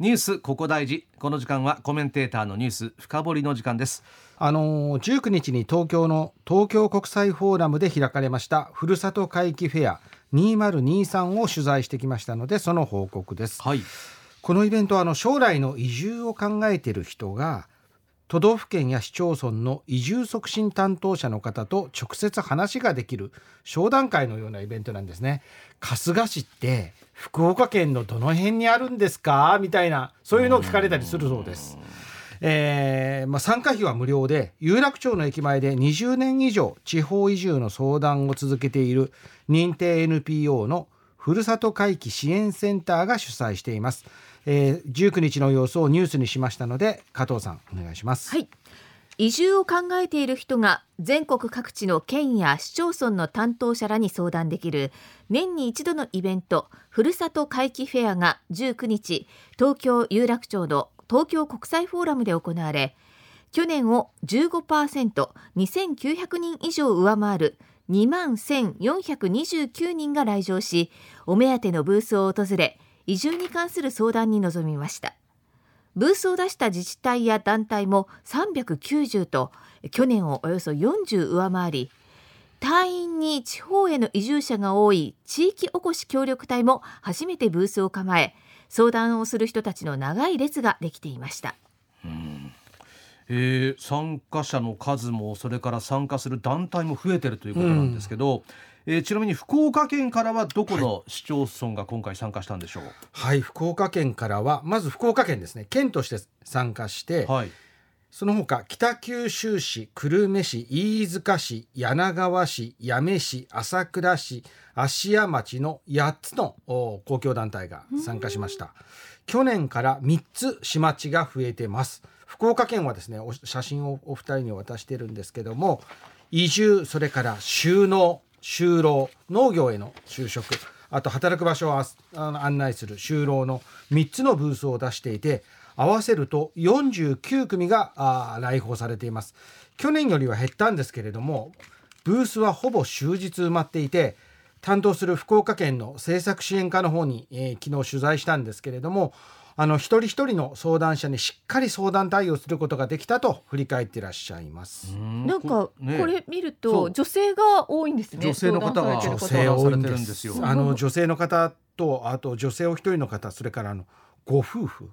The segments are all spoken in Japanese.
ニュースここ大事。この時間はコメンテーターのニュース深掘りの時間です。あの19日に東京の東京国際フォーラムで開かれましたふるさと回帰フェア2023を取材してきましたのでその報告です、はい。このイベントはあの将来の移住を考えている人が都道府県や市町村の移住促進担当者の方と直接話ができる商談会のようなイベントなんですね。春日市って福岡県のどの辺にあるんですか？みたいなそういうのを聞かれたりするそうです。えーまあ、参加費は無料で有楽町の駅前で20年以上地方移住の相談を続けている認定 NPO のふるさと回帰支援センターが主催しています、えー、19日の様子をニュースにしましたので加藤さんお願いします。はい移住を考えている人が全国各地の県や市町村の担当者らに相談できる年に一度のイベントふるさと回帰フェアが19日東京有楽町の東京国際フォーラムで行われ去年を 15%2900 人以上上回る2万1429人が来場しお目当てのブースを訪れ移住に関する相談に臨みました。ブースを出した自治体や団体も390と去年をおよそ40上回り隊員に地方への移住者が多い地域おこし協力隊も初めてブースを構え相談をする人たちの長い列ができていました。えー参加者の数もそれから参加する団体も増えてるということなんですけど、えーちなみに福岡県からはどこの市町村が今回参加したんでしょう、はい福岡県からはまず福岡県ですね。県として参加して、はい。その他北九州市久留米市飯塚市柳川市八女市朝倉市芦屋町の8つのお公共団体が参加しました。去年から3つ市町が増えてます。福岡県はですねお写真をお二人に渡してるんですけども移住それから就農就労農業への就職あと働く場所を案内する就労の3つのブースを出していて合わせると49組が来訪されています。去年よりは減ったんですけれどもブースはほぼ終日埋まっていて担当する福岡県の政策支援課の方に、えー昨日取材したんですけれどもあの一人一人の相談者にしっかり相談対応することができたと振り返っていらっしゃいます。なんかねこれ見ると女性が多いんですね。女性の方が女性多いんです。よす。あの女性の方とあと女性お一人の方それからあのご夫婦。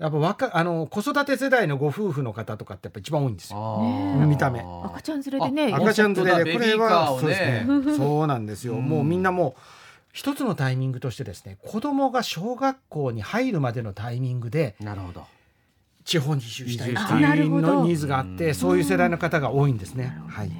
やっぱ若あの子育て世代のご夫婦の方とかってやっぱ一番多いんですよ。見た目。赤ちゃん連れでねあ赤ちゃん連れでこれはそうですね。そうなんですよ。うん。もうみんなもう一つのタイミングとしてですね子供が小学校に入るまでのタイミングでなるほど地方に移住したい移住ってしたいうのニーズがあってそういう世代の方が多いんですね。はい。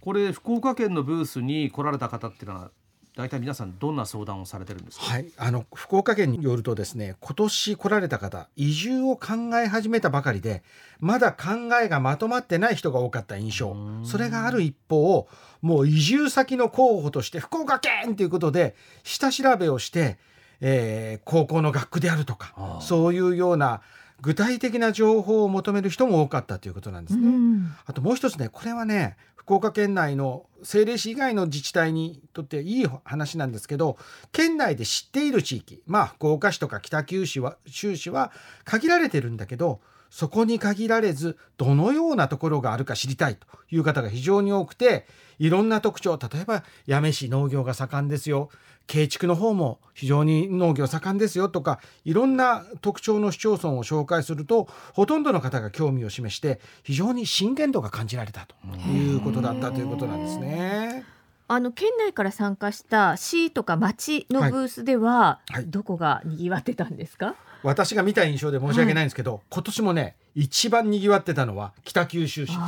これ福岡県のブースに来られた方っていうのは大体皆さんどんな相談をされてるんですか、はい、あの福岡県によるとですね今年来られた方移住を考え始めたばかりでまだ考えがまとまってない人が多かった印象。うん。それがある一方もう移住先の候補として福岡県ということで下調べをして、えー高校の学区であるとかそういうような具体的な情報を求める人も多かったということなんですね。うんあともう一つねこれはね福岡県内の政令市以外の自治体にとっていい話なんですけど県内で知っている地域まあ福岡市とか北九州は州市は限られてるんだけどそこに限られずどのようなところがあるか知りたいという方が非常に多くていろんな特徴例えば八女市農業が盛んですよ。慶畜の方も非常に農業盛んですよ。とかいろんな特徴の市町村を紹介するとほとんどの方が興味を示して非常に真剣度が感じられたということだったということなんですね。あの県内から参加した市とか町のブースでは、はいはい。どこが賑わってたんですか、私が見た印象で申し訳ないんですけど、今年もね一番賑わってたのは北九州市です。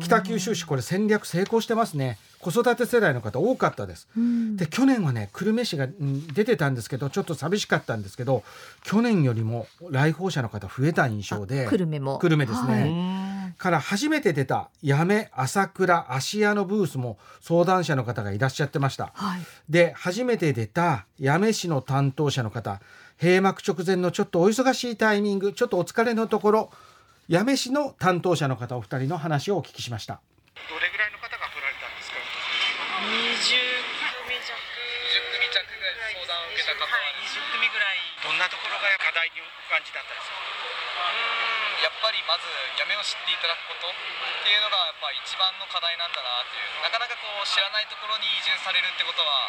北九州市これ戦略成功してますね。子育て世代の方多かったです。うん。で去年はね久留米市が、うん出てたんですけどちょっと寂しかったんですけど去年よりも来訪者の方増えた印象で久留米も。久留米ですね。はい。うんから初めて出た八女朝倉芦屋のブースも相談者の方がいらっしゃってました。はい。で初めて出た八女市の担当者の方閉幕直前のちょっとお忙しいタイミングちょっとお疲れのところ八女市の担当者の方お二人の話をお聞きしました。どれぐらいの方が来られたんですか20組弱。20組弱ぐらい相談を受けた方ははい20組ぐらい。どんなところが課題に感じだったですか？うんやっぱりまずやめを知っていただくことっていうのがやっぱ一番の課題なんだなっていうなかなかこう知らないところに移住されるってことは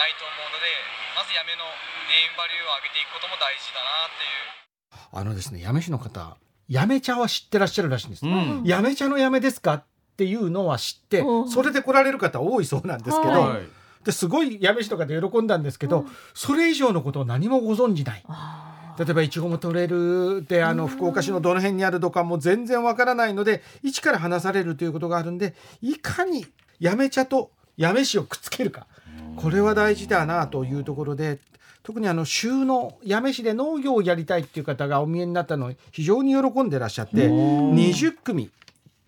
ないと思うのでまずやめのネームバリューを上げていくことも大事だなっていう。あのですね八女市の方八女茶は知ってらっしゃるらしいんです、うん。八女茶の八女ですかっていうのは知っておうそれで来られる方多いそうなんですけど、ははい。ですごい八女市とかで喜んだんですけど、それ以上のことを何もご存じない。あ例えばいちごも取れるであの福岡市のどの辺にあるとかも全然わからないので一から話されるということがあるんでいかに八女茶と八女市をくっつけるか。これは大事だなというところで特にあの州の八女市で農業をやりたいっていう方がお見えになったのを非常に喜んでらっしゃっておー20組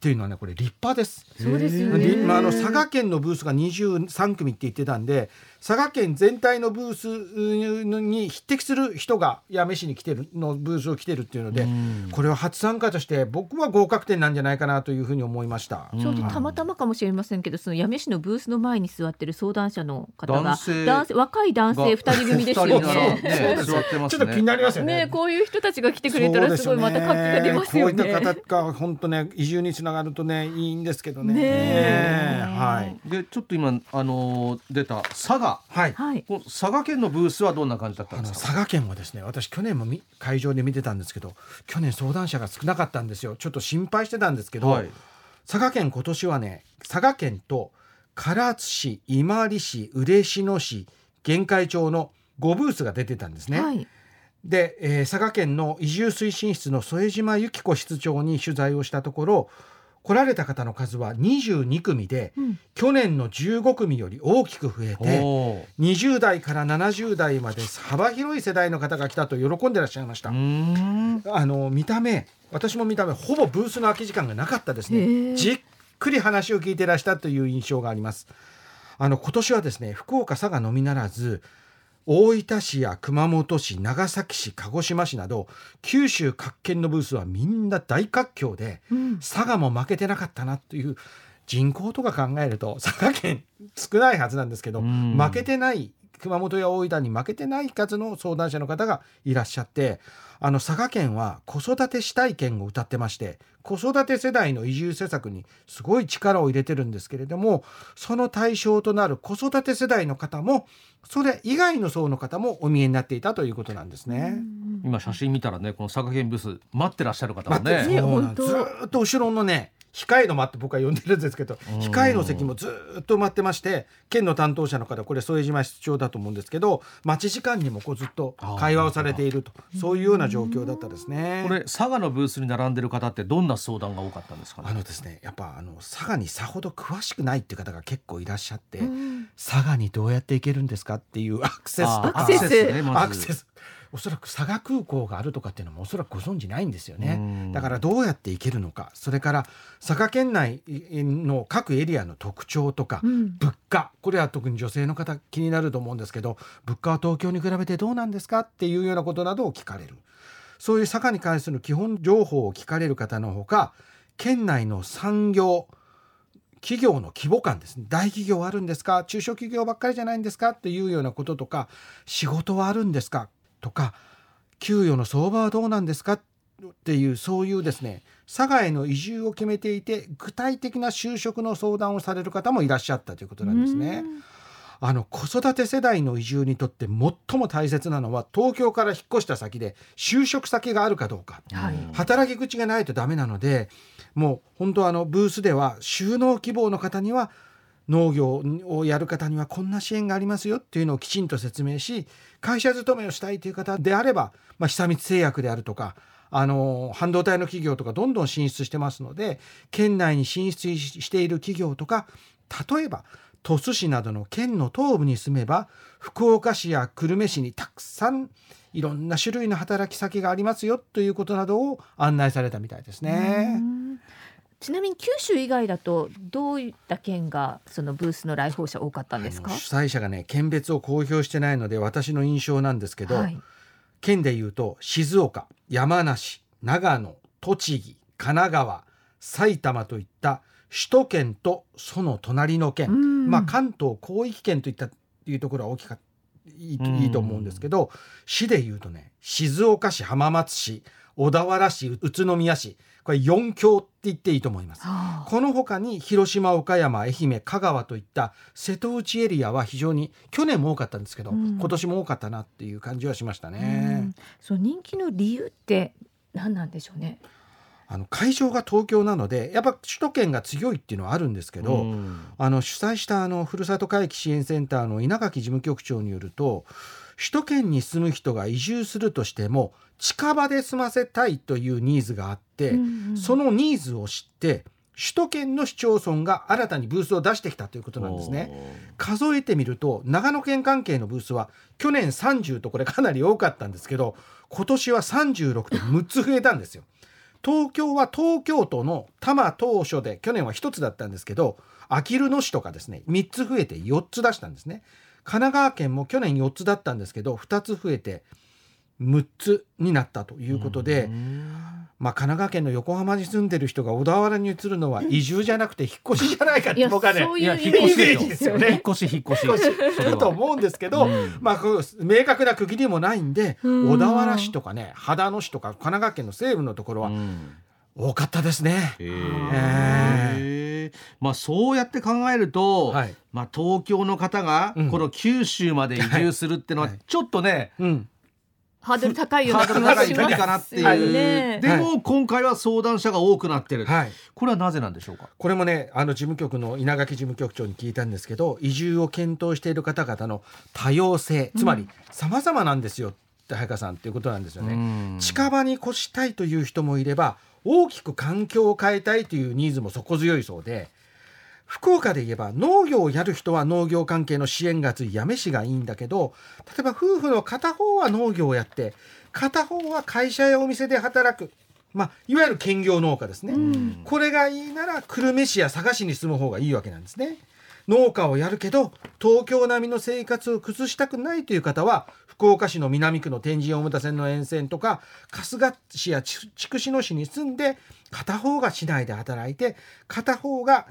っていうのはねこれ立派です。そうですよでね。まあ、あの佐賀県のブースが23組って言ってたんで佐賀県全体のブースに匹敵する人が八女市に来てるのブースを来てるっていうのでこれは初参加として僕は合格点なんじゃないかなというふうに思いました。ちょうどたまたまかもしれませんけど、その八女市のブースの前に座ってる相談者の方が男性若い男性二人組ですよね。ちょっと気になりますよね。ねこういう人たちが来てくれたらすごいまた活気が出ますよね。ねこういった方が本当ね移住につながるとねいいんですけどね。はいでちょっと今あのー出た佐賀はい。佐賀県のブースはどんな感じだったあんですか？の佐賀県はですね私去年もみ会場で見てたんですけど去年相談者が少なかったんですよちょっと心配してたんですけど、はい佐賀県今年はね佐賀県と唐津市今治市嬉野市玄海町の5ブースが出てたんですね。はい。で、えー佐賀県の移住推進室の添島由紀子室長に取材をしたところ来られた方の数は22組で、うん。去年の15組より大きく増えておー。20代から70代まで幅広い世代の方が来たと喜んでらっしゃいました。あの見た目私も見た目ほぼブースの空き時間がなかったですね。じっくり話を聞いてらしたという印象があります。あの今年はですね福岡佐賀のみならず大分市や熊本市長崎市鹿児島市など九州各県のブースはみんな大活況でうん。佐賀も負けてなかったなという人口とか考えると佐賀県少ないはずなんですけどうん負けてない熊本や大分に負けてない数の相談者の方がいらっしゃってあの佐賀県は子育てしたい県を歌ってまして子育て世代の移住施策にすごい力を入れてるんですけれどもその対象となる子育て世代の方もそれ以外の層の方もお見えになっていたということなんですね。今写真見たらねこの佐賀県ブース待ってらっしゃる方もね。ずっと後ろのね控えの間って僕は呼んでるんですけどうん。控えの席もずーっと待ってまして県の担当者の方これ副島室長だと思うんですけど待ち時間にもこうずっと会話をされていると。そういうような状況だったですね。これ佐賀のブースに並んでる方ってどんな相談が多かったんですかね？あのですねやっぱあの佐賀にさほど詳しくないっていう方が結構いらっしゃって、うん。佐賀にどうやって行けるんですかっていうアクセスアクセスねまず。アクセスおそらく佐賀空港があるとかっていうのもおそらくご存知ないんですようねん。だからどうやって行けるのか。それから佐賀県内の各エリアの特徴とか、うん。物価。これは特に女性の方気になると思うんですけど物価は東京に比べてどうなんですかっていうようなことなどを聞かれる。そういう佐賀に関する基本情報を聞かれる方のほか県内の産業企業の規模感ですね。大企業はあるんですか？中小企業ばっかりじゃないんですか？っていうようなこととか仕事はあるんですか？とか給与の相場はどうなんですかっていうそういうですね佐賀への移住を決めていて具体的な就職の相談をされる方もいらっしゃったということなんですね。あの子育て世代の移住にとって最も大切なのは東京から引っ越した先で就職先があるかどうか。はい。働き口がないとダメなのでもう本当あのブースでは収納希望の方には農業をやる方にはこんな支援がありますよっていうのをきちんと説明し会社勤めをしたいという方であれば、まあ、久光製薬であるとかあの半導体の企業とかどんどん進出してますので県内に進出している企業とか例えば鳥栖市などの県の東部に住めば福岡市や久留米市にたくさんいろんな種類の働き先がありますよということなどを案内されたみたいですね。うんちなみに九州以外だとどういった県がそのブースの来訪者多かったんですか？主催者がね県別を公表してないので私の印象なんですけど、はい。県でいうと静岡山梨長野栃木神奈川埼玉といった首都圏とその隣の県、うんまあ、関東広域圏といったいうところは大きかっいいいいと思うんですけど市でいうとね静岡市浜松市小田原市宇都宮市これ4強って言っていいと思います。はあこの他に広島岡山愛媛香川といった瀬戸内エリアは非常に去年も多かったんですけど、うん今年も多かったなっていう感じはしましたうねん。そう人気の理由って何なんでしょうね。あの会場が東京なのでやっぱ首都圏が強いっていうのはあるんですけど、うんあの主催したあのふるさと回帰支援センターの稲垣事務局長によると首都圏に住む人が移住するとしても近場で住ませたいというニーズがあって、うんうんそのニーズを知って首都圏の市町村が新たにブースを出してきたということなんですね。数えてみると長野県関係のブースは去年30とこれかなり多かったんですけど今年は36と6つ増えたんですよ。東京は東京都の多摩当初で去年は1つだったんですけどあきる野市とかですね3つ増えて4つ出したんですね。神奈川県も去年4つだったんですけど2つ増えて6つになったということで、うん。まあ、神奈川県の横浜に住んでる人が小田原に移るのは移住じゃなくて引っ越しじゃないかって僕はねいや引っ越しでですよね。引っ越し引っ越し。引っ越しそれはすると思うんですけど、うんまあ、こう明確な区切りもないんでうん。小田原市とかね秦野市とか神奈川県の西部のところはうん。多かったですね。へええまあそうやって考えると、はい。まあ東京の方がうん。この九州まで移住するってのははい。ちょっとね、うん、ハードル高いような気がします。かなっていう、よね。でも今回は相談者が多くなってる、はい。これはなぜなんでしょうか？これもねあの事務局の稲垣事務局長に聞いたんですけど移住を検討している方々の多様性つまり様々なんですよって早川さんっていうことなんですよね。うん。近場に越したいという人もいれば大きく環境を変えたいというニーズも底強いそうで福岡で言えば農業をやる人は農業関係の支援が厚い八女市がいいんだけど例えば夫婦の片方は農業をやって片方は会社やお店で働く、まあ、いわゆる兼業農家ですね。うんこれがいいなら久留米市や佐賀市に住む方がいいわけなんですね。農家をやるけど東京並みの生活を崩したくないという方は福岡市の南区の天神大牟田線の沿線とか春日市や筑筑紫野市に住んで片方が市内で働いて片方が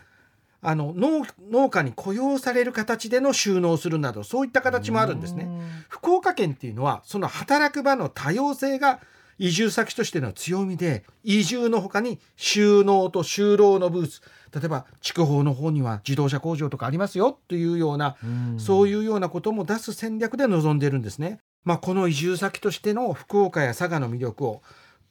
あの農農家に雇用される形での収納するなどそういった形もあるんですね。福岡県っていうのはその働く場の多様性が移住先としての強みで移住の他に収納と就労のブース例えば筑豊の方には自動車工場とかありますよというような、そういうようなことも出す戦略で臨んでいるんですね。まあ、この移住先としての福岡や佐賀の魅力を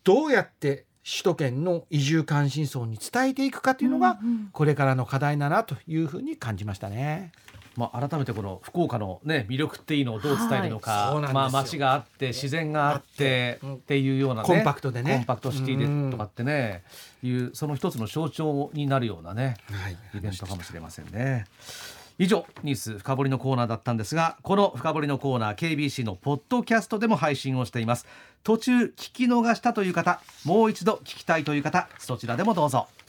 どうやって首都圏の移住関心層に伝えていくかというのがこれからの課題だなというふうに感じましたね。まあ、改めてこの福岡の、ね、魅力っていうのをどう伝えるのか、はい。まあ、街があって自然があってうんっていうような、ね、コンパクトでね。コンパクトシティでとかってねいうその一つの象徴になるようなねはい。イベントかもしれませんね。以上ニュース深掘りのコーナーだったんですがこの深掘りのコーナー KBC のポッドキャストでも配信をしています。途中聞き逃したという方もう一度聞きたいという方そちらでもどうぞ。